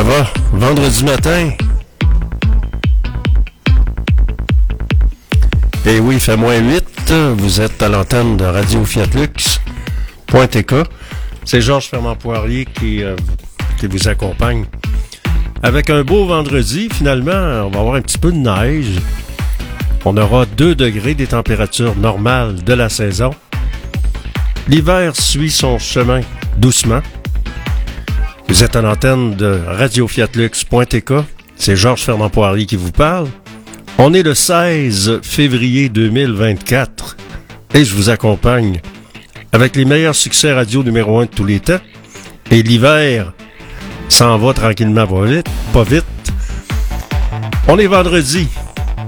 ça va? Vendredi matin? Et eh oui, il fait moins 8. Vous êtes à l'antenne de Radio Fiat C'est Georges Fermant Poirier qui, euh, qui vous accompagne. Avec un beau vendredi, finalement, on va avoir un petit peu de neige. On aura 2 degrés des températures normales de la saison. L'hiver suit son chemin doucement. Vous êtes à l'antenne de radiofiatlux.tk. C'est Georges Fernand Poirier qui vous parle. On est le 16 février 2024 et je vous accompagne avec les meilleurs succès radio numéro 1 de tous les temps. Et l'hiver s'en va tranquillement vite, pas vite. On est vendredi.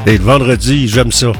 Et le vendredi, j'aime ça.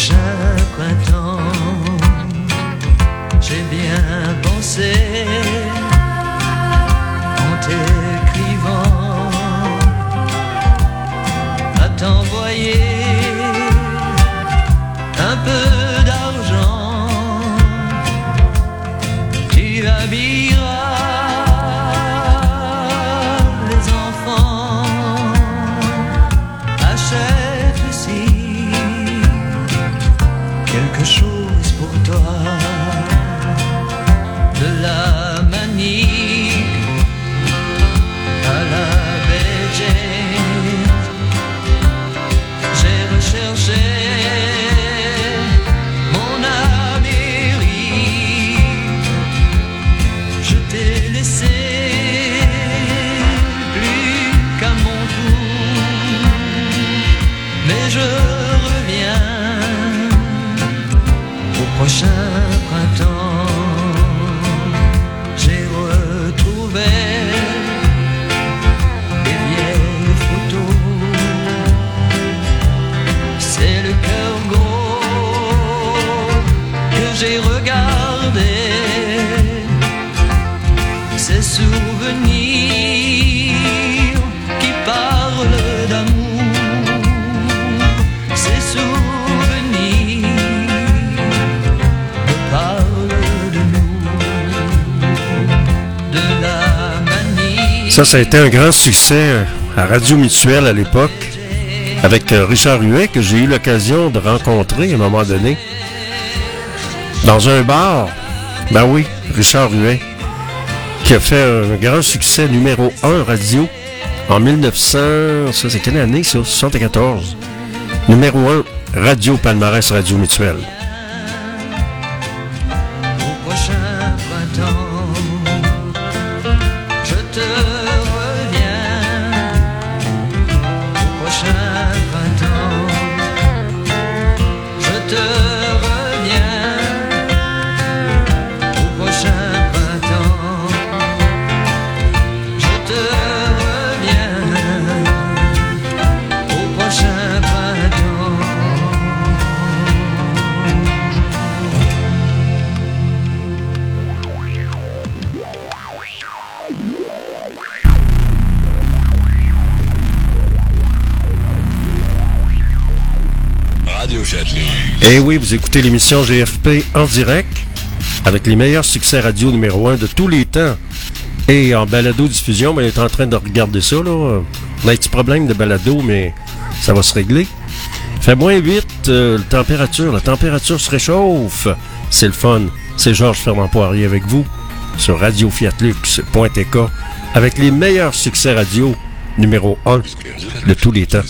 Chaque printemps, j'ai bien pensé. Ça, ça a été un grand succès euh, à Radio Mutuelle à l'époque, avec euh, Richard Huet, que j'ai eu l'occasion de rencontrer à un moment donné, dans un bar. Ben oui, Richard Huet, qui a fait un grand succès numéro 1 radio en 1900, ça c'est quelle année, ça? 74. Numéro 1, Radio Palmarès Radio Mutuelle. Eh oui, vous écoutez l'émission GFP en direct avec les meilleurs succès radio numéro 1 de tous les temps. Et en balado-diffusion, il est en train de regarder ça. Là. On a un petit problème de balado, mais ça va se régler. Fait moins 8, euh, la température. La température se réchauffe. C'est le fun. C'est Georges Fernand Poirier avec vous sur radiofiatlux.tk avec les meilleurs succès radio numéro 1 de tous les temps.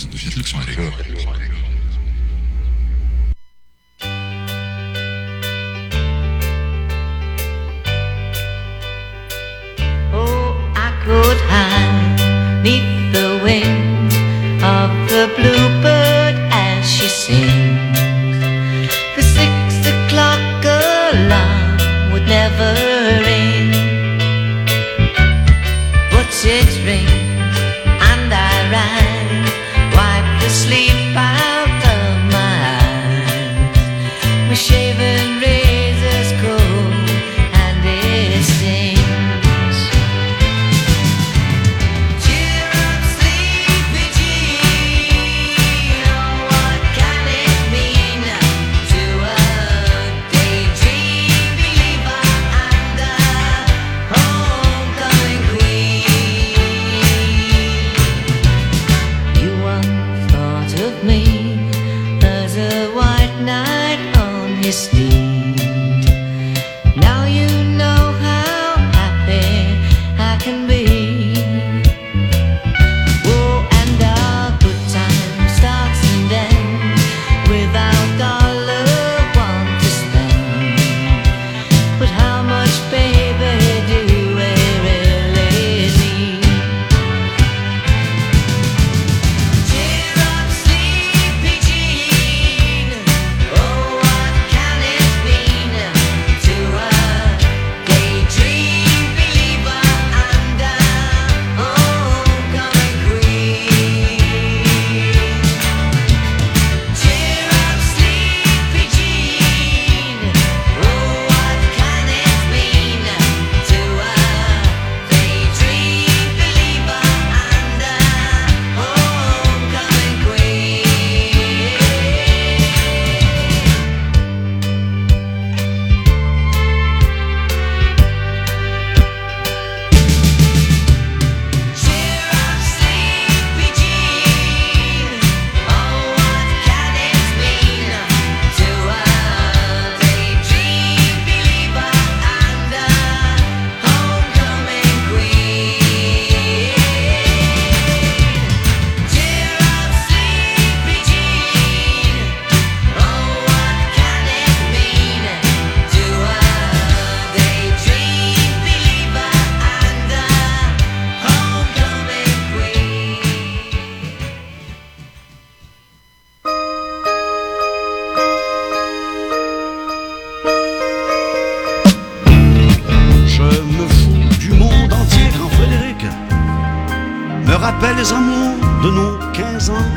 Rappelle les amours de nos 15 ans,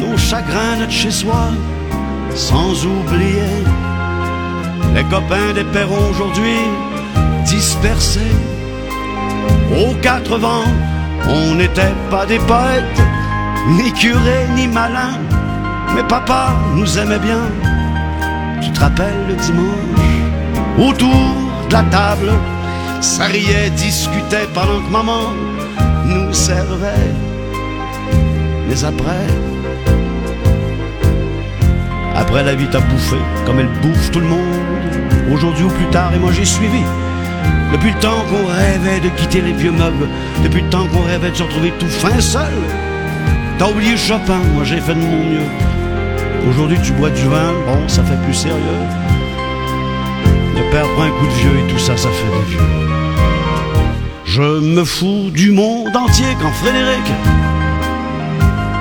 nos chagrins de chez soi, sans oublier les copains des perrons aujourd'hui dispersés. Aux quatre vents, on n'était pas des poètes, ni curés, ni malins, mais papa nous aimait bien. Tu te rappelles le dimanche? Autour de la table, ça riait, discutait pendant que maman Mais après, après la vie t'a bouffé, comme elle bouffe tout le monde. Aujourd'hui ou plus tard, et moi j'ai suivi. Depuis le temps qu'on rêvait de quitter les vieux meubles, depuis le temps qu'on rêvait de se retrouver tout fin seul. T'as oublié Chopin, moi j'ai fait de mon mieux. Aujourd'hui tu bois du vin, bon, ça fait plus sérieux. De perdre un coup de vieux et tout ça, ça fait des vieux. Je me fous du monde entier quand Frédéric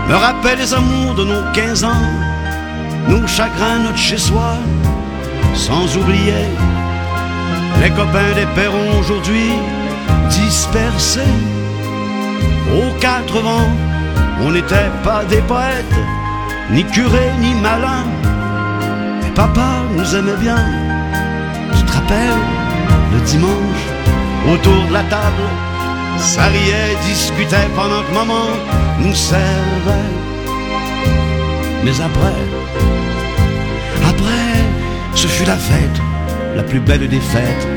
me rappelle les amours de nos 15 ans, nos chagrins, notre chez-soi, sans oublier les copains des perrons aujourd'hui dispersés aux quatre vents. On n'était pas des poètes, ni curés, ni malins, mais papa nous aimait bien. Tu te rappelles, le dimanche, autour de la table, ça riait, discutait pendant que maman nous servait. Mais après, après, ce fut la fête, la plus belle des fêtes,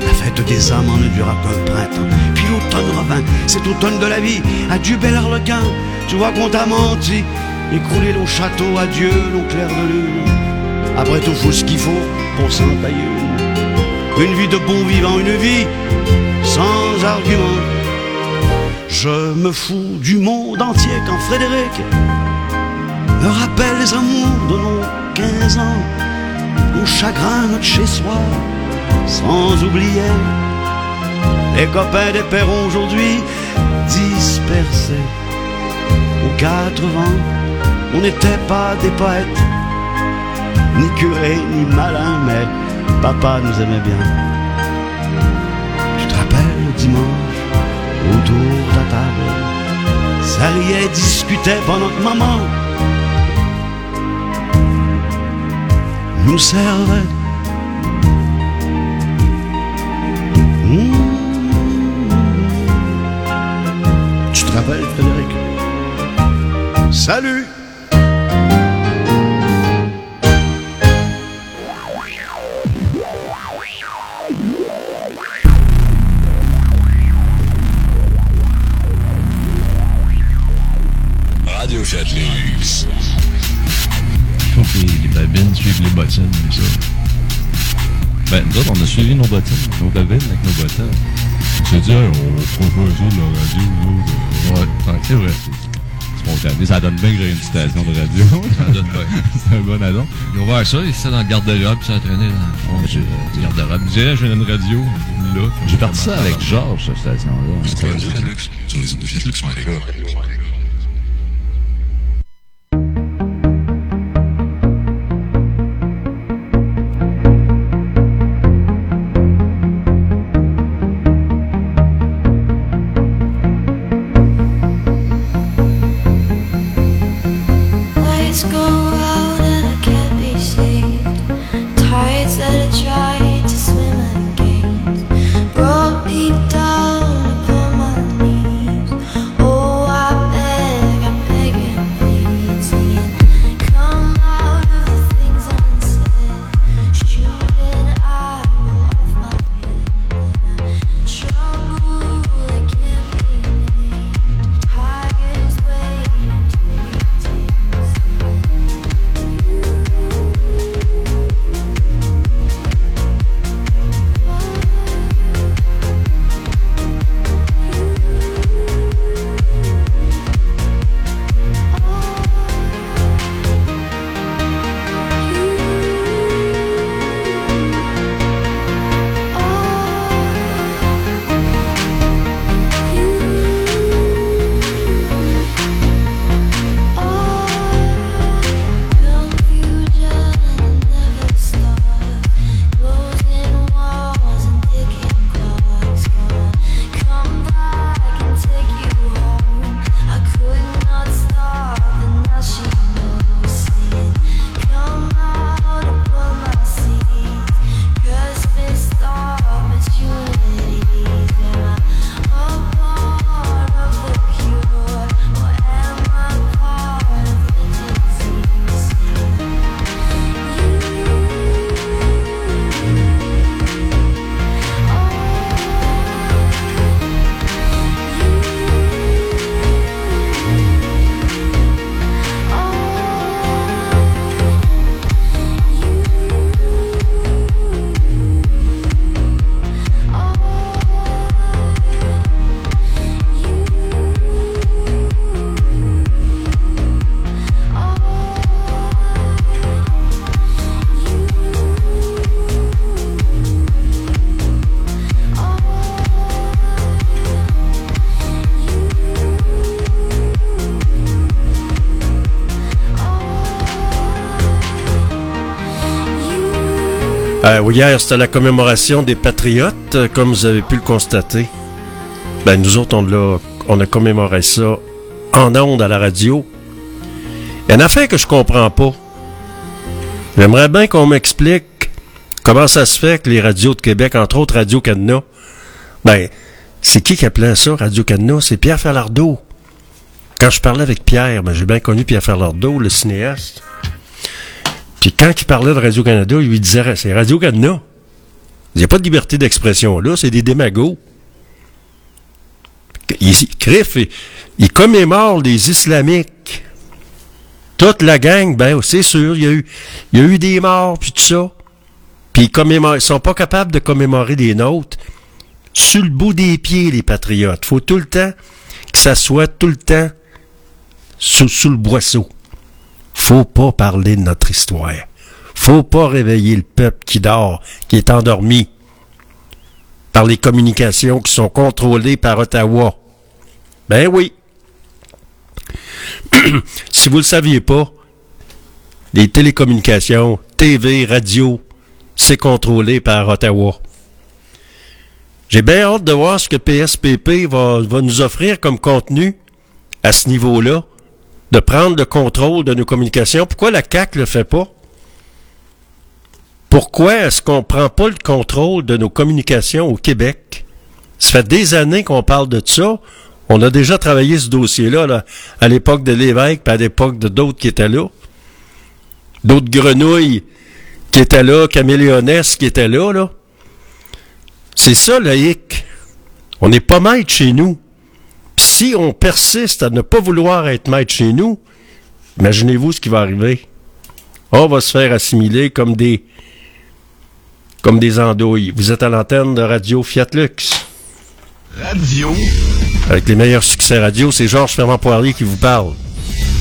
la fête des âmes en ne dura qu'un printemps. automne revint, cet automne de la vie. Adieu, bel arlequin, tu vois qu'on t'a menti. Écrouler nos châteaux, adieu, nos clairs de lune. Après tout, faut ce qu'il faut pour s'en tailler une. Vie de bon vivant, une vie sans argument. Je me fous du monde entier quand Frédéric me rappelle les amours de nos 15 ans, nos chagrins, notre chez-soi, sans oublier les copains des perrons aujourd'hui dispersés aux quatre vents. On n'était pas des poètes, ni curés, ni malins, mais papa nous aimait bien. Tu te rappelles le dimanche, autour de la table, ça riait, discutait pendant que maman nous servait. Mmh. Tu te rappelles, Frédéric? Salut Radio Chatloose. Faut que les, les babines suivent les bottines, mais ça. Ben, nous autres, on a suivi nos bottines, nos babines avec nos bottines. On s'est dit, hey, on fera pas ça de la radio, nous autres. euh. Ouais, ouais, c'est vrai. C'est spontané. Ça donne bien que j'ai une station de radio. Ça donne bien. c'est un bon addon. Ils ont ouvert ça, ils étaient dans le garde-robe, puis ça entraîné dans le fond du garde-robe. Je dirais, j'ai une radio, là. J'ai parti ça avec Georges, cette station-là. Radio Chatloose. Sur les ondes de Chatloose.fr. Lights Euh, hier, c'était la commémoration des Patriotes, euh, comme vous avez pu le constater. Ben, nous autres, on a commémoré ça en ondes à la radio. Il y a une affaire que je comprends pas. J'aimerais bien qu'on m'explique comment ça se fait que les radios de Québec, entre autres Radio-Canada, ben, c'est qui qui appelait ça Radio-Canada? C'est Pierre Falardeau. Quand je parlais avec Pierre, ben, j'ai bien connu Pierre Falardeau, le cinéaste. Puis quand il parlait de Radio-Canada, il lui disait c'est Radio-Canada. Il n'y a pas de liberté d'expression là, c'est des démagos. Il, Criff, il, il commémore les islamiques. Toute la gang, ben c'est sûr, il y a eu, il y a eu des morts, puis tout ça. Puis ils ils sont pas capables de commémorer des nôtres. Sur le bout des pieds, les patriotes. Faut tout le temps que ça soit tout le temps sous, sous le boisseau. Faut pas parler de notre histoire. Faut pas réveiller le peuple qui dort, qui est endormi par les communications qui sont contrôlées par Ottawa. Ben oui. si vous le saviez pas, les télécommunications, TV, radio, c'est contrôlé par Ottawa. J'ai bien hâte de voir ce que PSPP va, va nous offrir comme contenu à ce niveau-là, de prendre le contrôle de nos communications. Pourquoi la CAQ le fait pas? Pourquoi est-ce qu'on prend pas le contrôle de nos communications au Québec? Ça fait des années qu'on parle de ça. On a déjà travaillé ce dossier-là là, à l'époque de l'évêque, puis à l'époque de d'autres qui étaient là. D'autres grenouilles qui étaient là, caméléonesses qui étaient là, là. C'est ça, le hic. On n'est pas maître chez nous. Si on persiste à ne pas vouloir être maître chez nous, imaginez-vous ce qui va arriver. On va se faire assimiler comme des comme des andouilles. Vous êtes à l'antenne de Radio Fiat Lux. Radio. Avec les meilleurs succès radio, c'est Georges Fermand Poirier qui vous parle.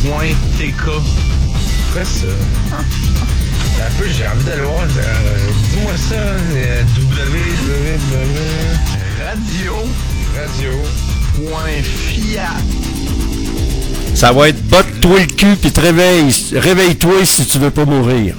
Point TK. Quoi ça? Un peu, j'ai envie d'aller voir. euh, Dis-moi ça. euh, Ça va être botte-toi le cul puis te réveille. Réveille-toi si tu veux pas mourir.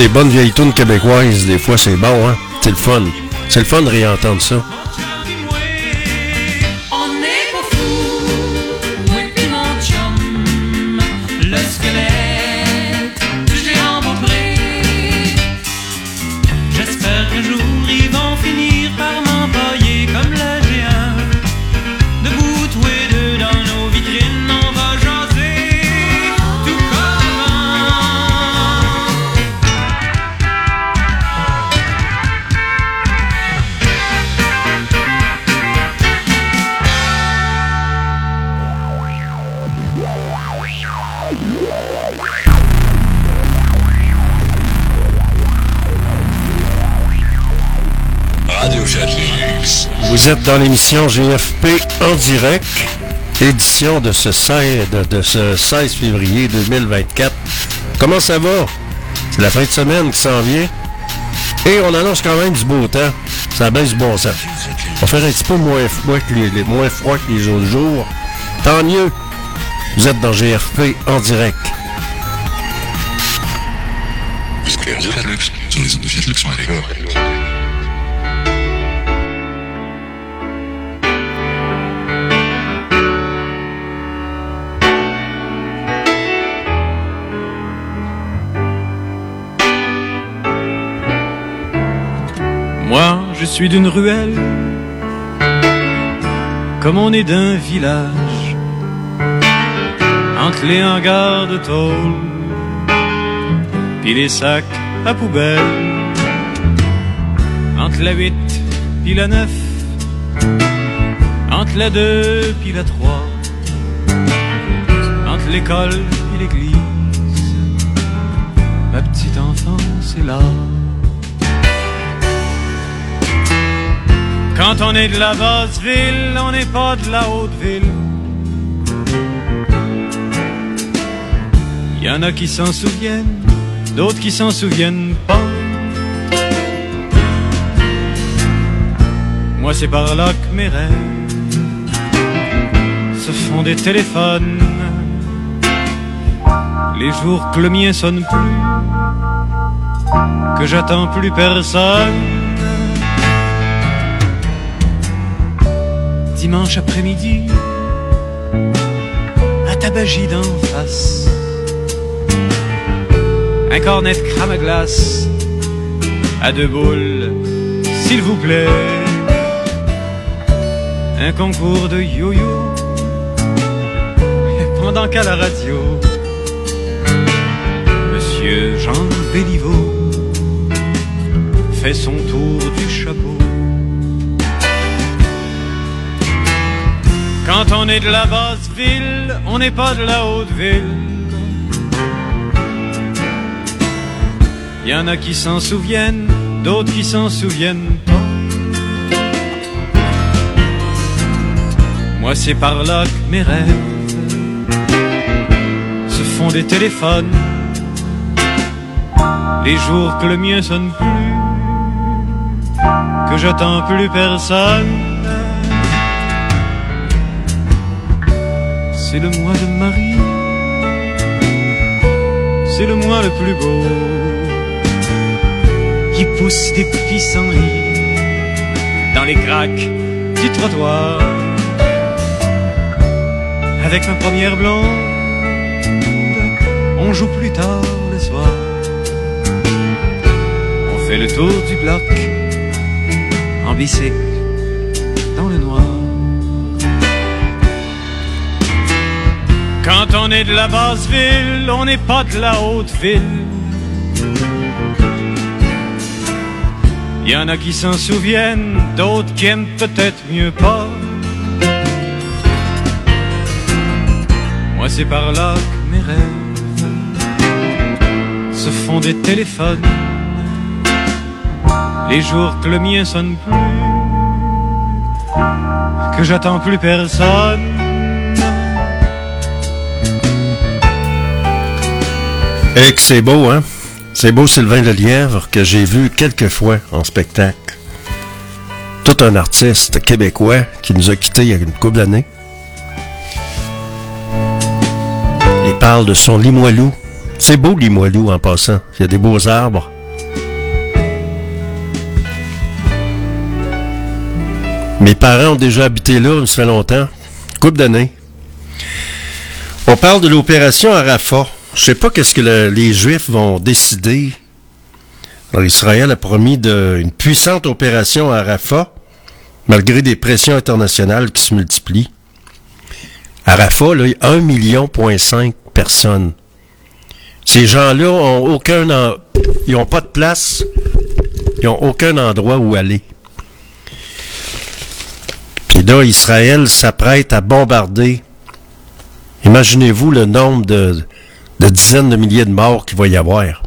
Des bonnes vieilles tunes québécoises. Des fois, c'est bon, hein? C'est le fun. C'est le fun de réentendre ça. Vous êtes dans l'émission GFP en direct, édition de ce 16, de, de ce 16 février 2024. Comment ça va? C'est la fin de semaine qui s'en vient. Et on annonce quand même du beau temps. Ça baisse du bon sens. On va faire un petit peu moins moins froid que les autres jours. Tant mieux. Vous êtes dans GFP en direct. Moi, je suis d'une ruelle, comme on est d'un village, entre les hangars de tôle, puis les sacs à poubelle, entre la 8 puis la 9, entre la 2 puis la 3, entre l'école et l'église, ma petite enfance est là. Quand on est de la basse ville, on n'est pas de la haute ville. En a qui s'en souviennent, d'autres qui s'en souviennent pas. Moi, c'est par là que mes rêves se font des téléphones. Les jours que le mien sonne plus, que j'attends plus personne. Dimanche après-midi, à Tabagie d'en face. Un cornet de crème à glace, à deux boules, s'il vous plaît. Un concours de yo-yo, pendant qu'à la radio, Monsieur Jean Béliveau fait son tour du chapeau. Quand on est de la basse ville, on n'est pas de la haute ville. Y en a qui s'en souviennent, d'autres qui s'en souviennent pas. Moi, c'est par là que mes rêves se font des téléphones. Les jours que le mien sonne plus, que j'attends plus personne. C'est le mois de Marie, c'est le mois le plus beau, qui pousse des pissenlits dans les craques du trottoir. Avec ma première blonde, on joue plus tard le soir. On fait le tour du bloc en bicycle on est de la basse ville, on n'est pas de la haute ville. Y en a qui s'en souviennent, d'autres qui aiment peut-être mieux pas. Moi c'est par là que mes rêves se font des téléphones. Les jours que le mien sonne plus, que j'attends plus personne. C'est beau, hein? C'est beau Sylvain Lelièvre que j'ai vu quelques fois en spectacle. Tout un artiste québécois qui nous a quittés il y a une couple d'années. Il parle de son Limoilou. C'est beau Limoilou en passant. Il y a des beaux arbres. Mes parents ont déjà habité là, ça fait longtemps. Couple d'années. On parle de l'opération Arafat. Je sais pas qu'est-ce que le- les Juifs vont décider. Israël a promis de, une puissante opération à Rafah, malgré des pressions internationales qui se multiplient. À Rafah, là, il y a 1,5 million personnes. Ces gens-là ont aucun, ils ont pas de place, ils ont aucun endroit où aller. Puis là, Israël s'apprête à bombarder. Imaginez-vous le nombre de, de dizaines de milliers de morts qu'il va y avoir.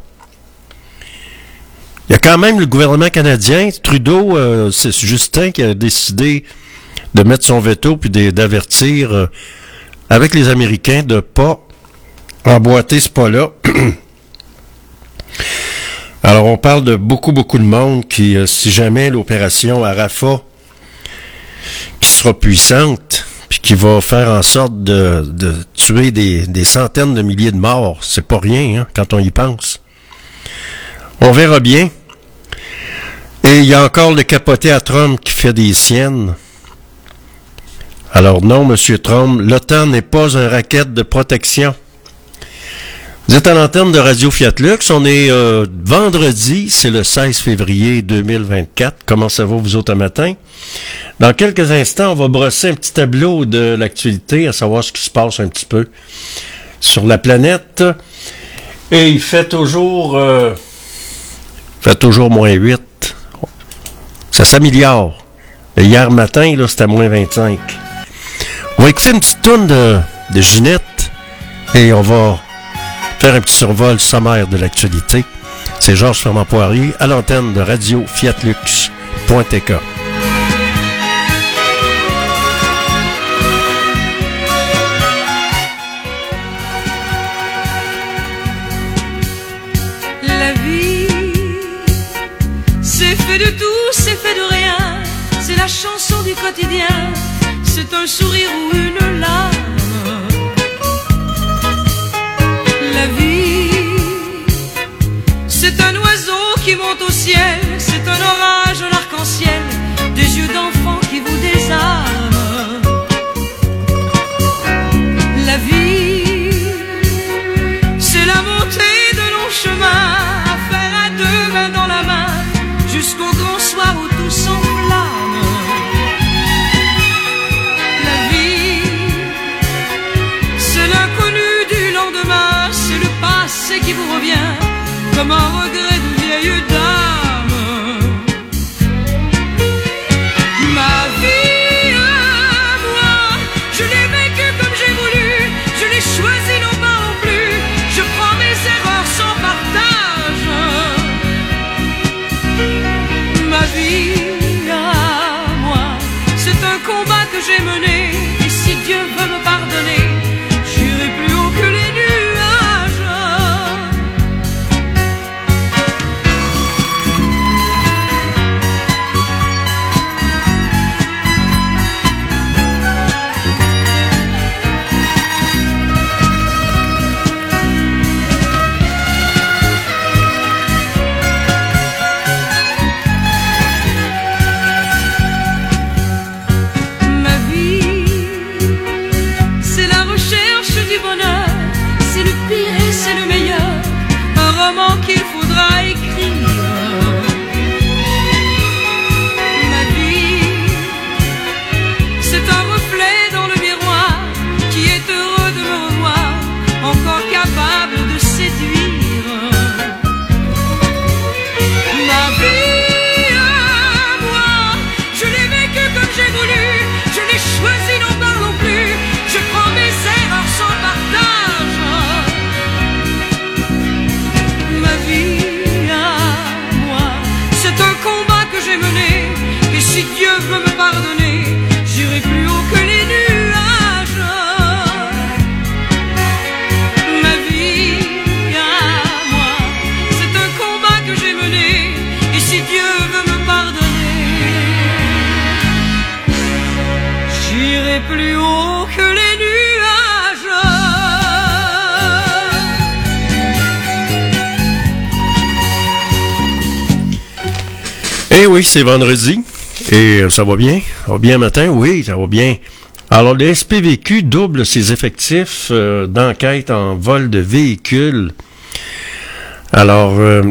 Il y a quand même le gouvernement canadien, Trudeau, euh, c'est Justin qui a décidé de mettre son veto puis d'avertir euh, avec les Américains de pas emboîter ce pas-là. Alors on parle de beaucoup, beaucoup de monde qui, euh, si jamais l'opération à Rafah, qui sera puissante, qui va faire en sorte de, tuer des, des centaines de milliers de morts, c'est pas rien hein, quand on y pense. On verra bien. Et il y a encore le capoté à Trump qui fait des siennes. Alors non, Monsieur Trump, l'OTAN n'est pas un racket de protection. Vous êtes à l'antenne de Radio Fiat Lux. On est euh, vendredi, c'est le 16 février 2024. Comment ça va vous autres un matin? Dans quelques instants, on va brosser un petit tableau de l'actualité, à savoir ce qui se passe un petit peu sur la planète. Et il fait toujours, euh, fait toujours moins 8. Ça s'améliore. Hier matin, là, c'était moins 25. On va écouter une petite tourne de, de Ginette et on va faire un petit survol sommaire de l'actualité. C'est Georges Fernand Poirier à l'antenne de Radio Fiatlux.tk. La vie, c'est fait de tout, c'est fait de rien. C'est la chanson du quotidien. C'est un sourire ou une larme. La vie, c'est un oiseau qui monte au ciel. C'est un orage, un arc-en-ciel. Des yeux d'enfant qui vous désarment. Vous revient comme un regret oui, c'est vendredi. Et euh, ça va bien? Ça bien matin? Oui, ça va bien. Alors, le SPVQ double ses effectifs euh, d'enquête en vol de véhicules. Alors, euh,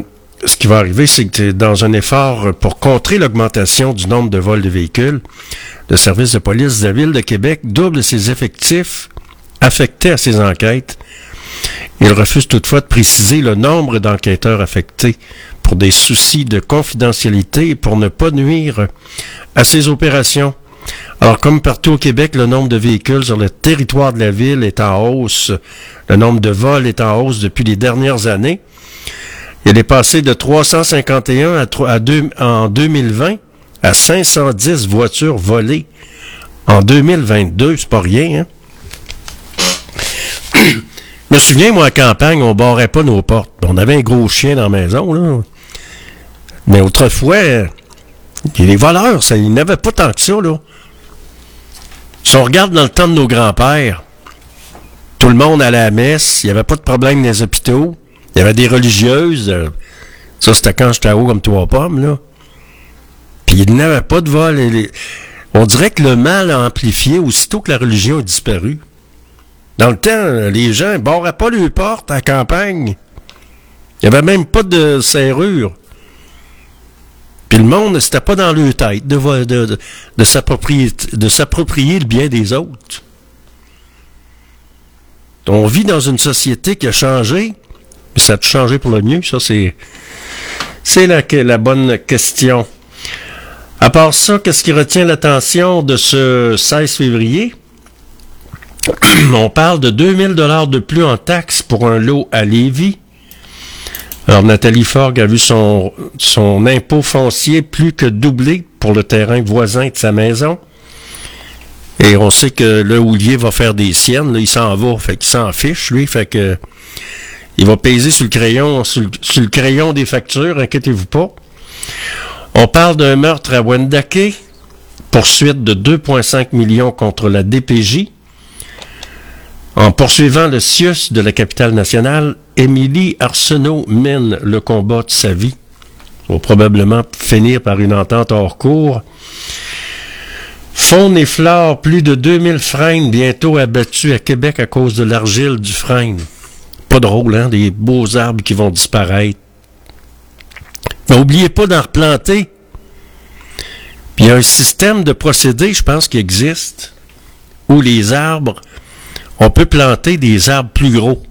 ce qui va arriver, c'est que dans un effort pour contrer l'augmentation du nombre de vols de véhicules, le service de police de la Ville de Québec double ses effectifs affectés à ces enquêtes. Il refuse toutefois de préciser le nombre d'enquêteurs affectés pour des soucis de confidentialité et pour ne pas nuire à ces opérations. Alors, comme partout au Québec, le nombre de véhicules sur le territoire de la ville est en hausse. Le nombre de vols est en hausse depuis les dernières années. Il est passé de 351 à, tro- à deux- en 2020 à 510 voitures volées en 2022. C'est pas rien, hein? Me souviens, moi, à campagne, on barrait pas nos portes. On avait un gros chien dans la maison, là. Mais autrefois, les voleurs, ça, il n'y avait pas tant que ça, là. Si on regarde dans le temps de nos grands-pères, tout le monde allait à la messe, il n'y avait pas de problème dans les hôpitaux, il y avait des religieuses, euh, ça c'était quand j'étais haut comme trois pommes. Puis il n'y avait pas de vol. On dirait que le mal a amplifié aussitôt que la religion a disparu. Dans le temps, les gens ne barraient pas les portes à campagne. Il n'y avait même pas de serrure. Puis le monde, c'était pas dans leur tête de, s'approprier, le bien des autres. On vit dans une société qui a changé, mais ça a changé pour le mieux, ça c'est, c'est la, la bonne question. À part ça, qu'est-ce qui retient l'attention de ce 16 février? On parle de 2000 dollars de plus en taxes pour un lot à Lévis. Alors, Nathalie Forgue a vu son, impôt foncier plus que doubler pour le terrain voisin de sa maison. Et on sait que le houlier va faire des siennes, il s'en va, fait qu'il s'en fiche, lui, fait que il va peser sur le crayon, sur le, sur le crayon des factures, inquiétez-vous pas. On parle d'un meurtre à Wendake, poursuite de 2,5 millions contre la DPJ. En poursuivant le CIUS de la capitale nationale, Émilie Arsenault mène le combat de sa vie. Il va probablement finir par une entente hors cours. Faune et flore, plus de 2000 frênes bientôt abattus à Québec à cause de l'argile du frêne. Pas drôle, hein? Des beaux arbres qui vont disparaître. Mais oubliez pas d'en replanter. Puis il y a un système de procédé, je pense, qui existe, où les arbres, on peut planter des arbres plus gros.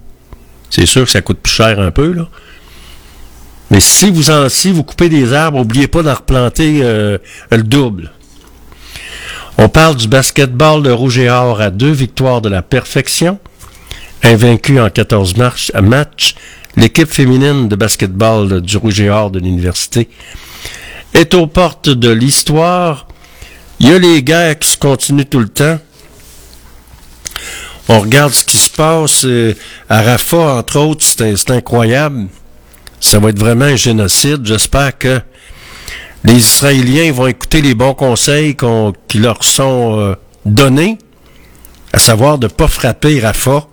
C'est sûr que ça coûte plus cher un peu, là. Mais si vous en, si vous coupez des arbres, n'oubliez pas d'en replanter euh, le double. On parle du basketball de Rouge et Or à deux victoires de la perfection. Invaincu en 14 matchs, matchs, l'équipe féminine de basketball du Rouge et Or de l'université est aux portes de l'histoire. Il y a les guerres qui se continuent tout le temps. On regarde ce qui se passe euh, à Rafah, entre autres, c'est incroyable. Ça va être vraiment un génocide. J'espère que les Israéliens vont écouter les bons conseils qui leur sont euh, donnés, à savoir de ne pas frapper Rafah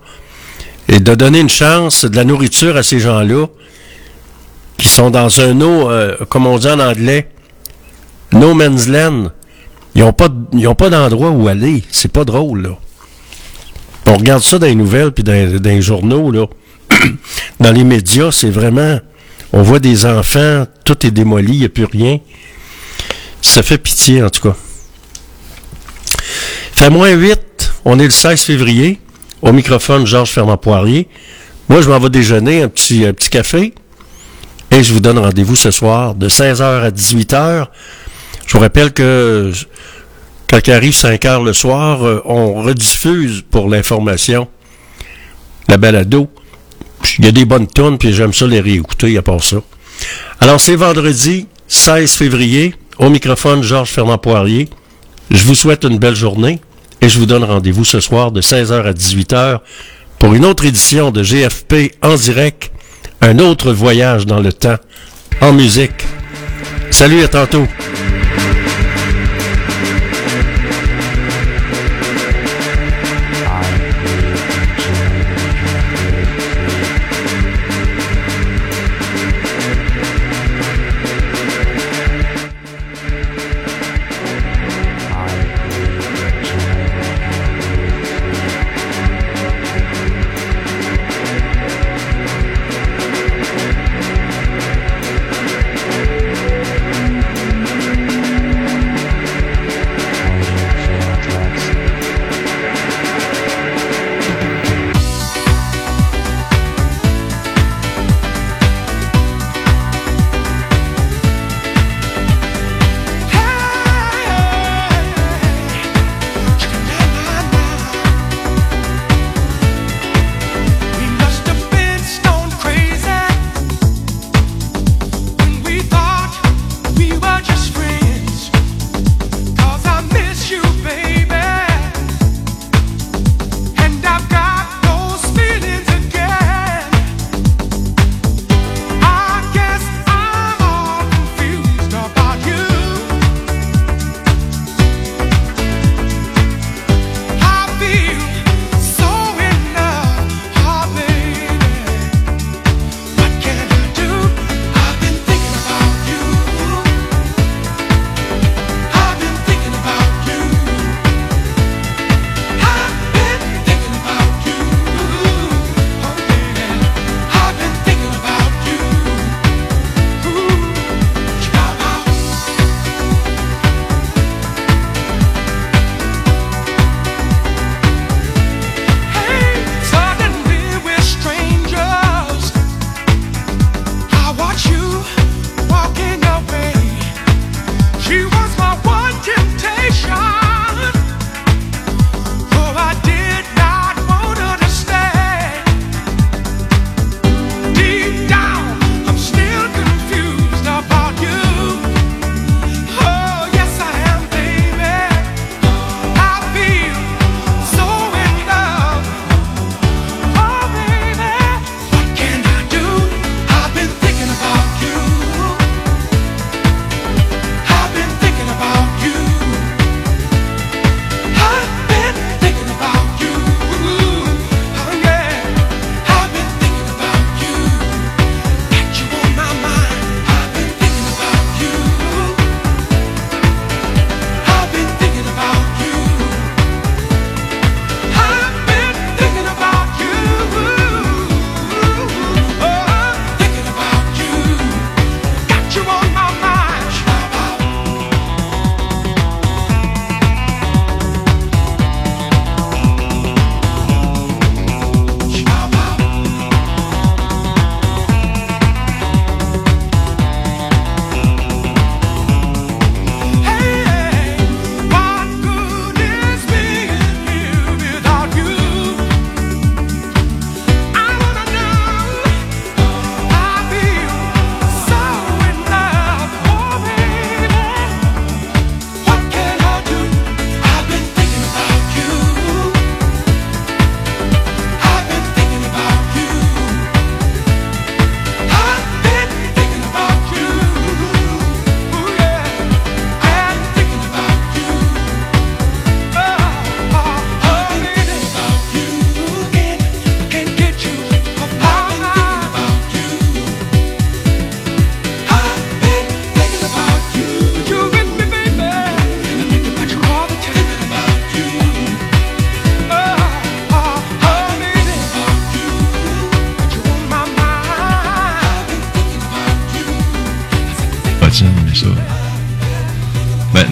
et de donner une chance, de la nourriture à ces gens-là qui sont dans un eau, euh, comme on dit en anglais, no man's land. Ils n'ont pas, pas d'endroit où aller. C'est pas drôle, là. On regarde ça dans les nouvelles puis dans, les journaux, là. dans les médias, c'est vraiment... On voit des enfants, tout est démoli, il n'y a plus rien. Ça fait pitié, en tout cas. Fait moins 8, on est le 16 février. Au microphone, Georges Fernand-Poirier. Moi, je m'en vais déjeuner, un petit, un petit café. Et je vous donne rendez-vous ce soir de 16h à 18h. Je vous rappelle que quand il arrive 5 heures le soir, euh, on rediffuse pour l'information la balado. Il y a des bonnes tonnes, puis j'aime ça les réécouter, à part ça. Alors, c'est vendredi 16 février. Au microphone, Georges-Fernand Poirier. Je vous souhaite une belle journée et je vous donne rendez-vous ce soir de 16h à 18h pour une autre édition de GFP en direct, un autre voyage dans le temps, en musique. Salut, à tantôt.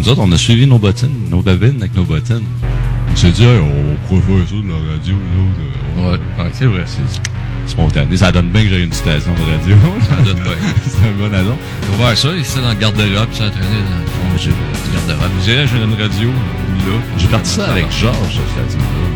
nous autres, on a suivi nos bottines, nos babines avec nos bottines. On s'est dit, hey, on pourrait faire ça de la radio, nous autres. Euh, ouais, ouais c'est vrai, c'est spontané. Ça donne bien que j'ai une station de radio. ça donne bien. c'est un bon annonce. On va ça, ici dans le garde-robe, j'ai entraîné dans le fond. J'ai le garde-robe. J'ai une radio, là. J'ai parti ça avec Georges, cette station-là.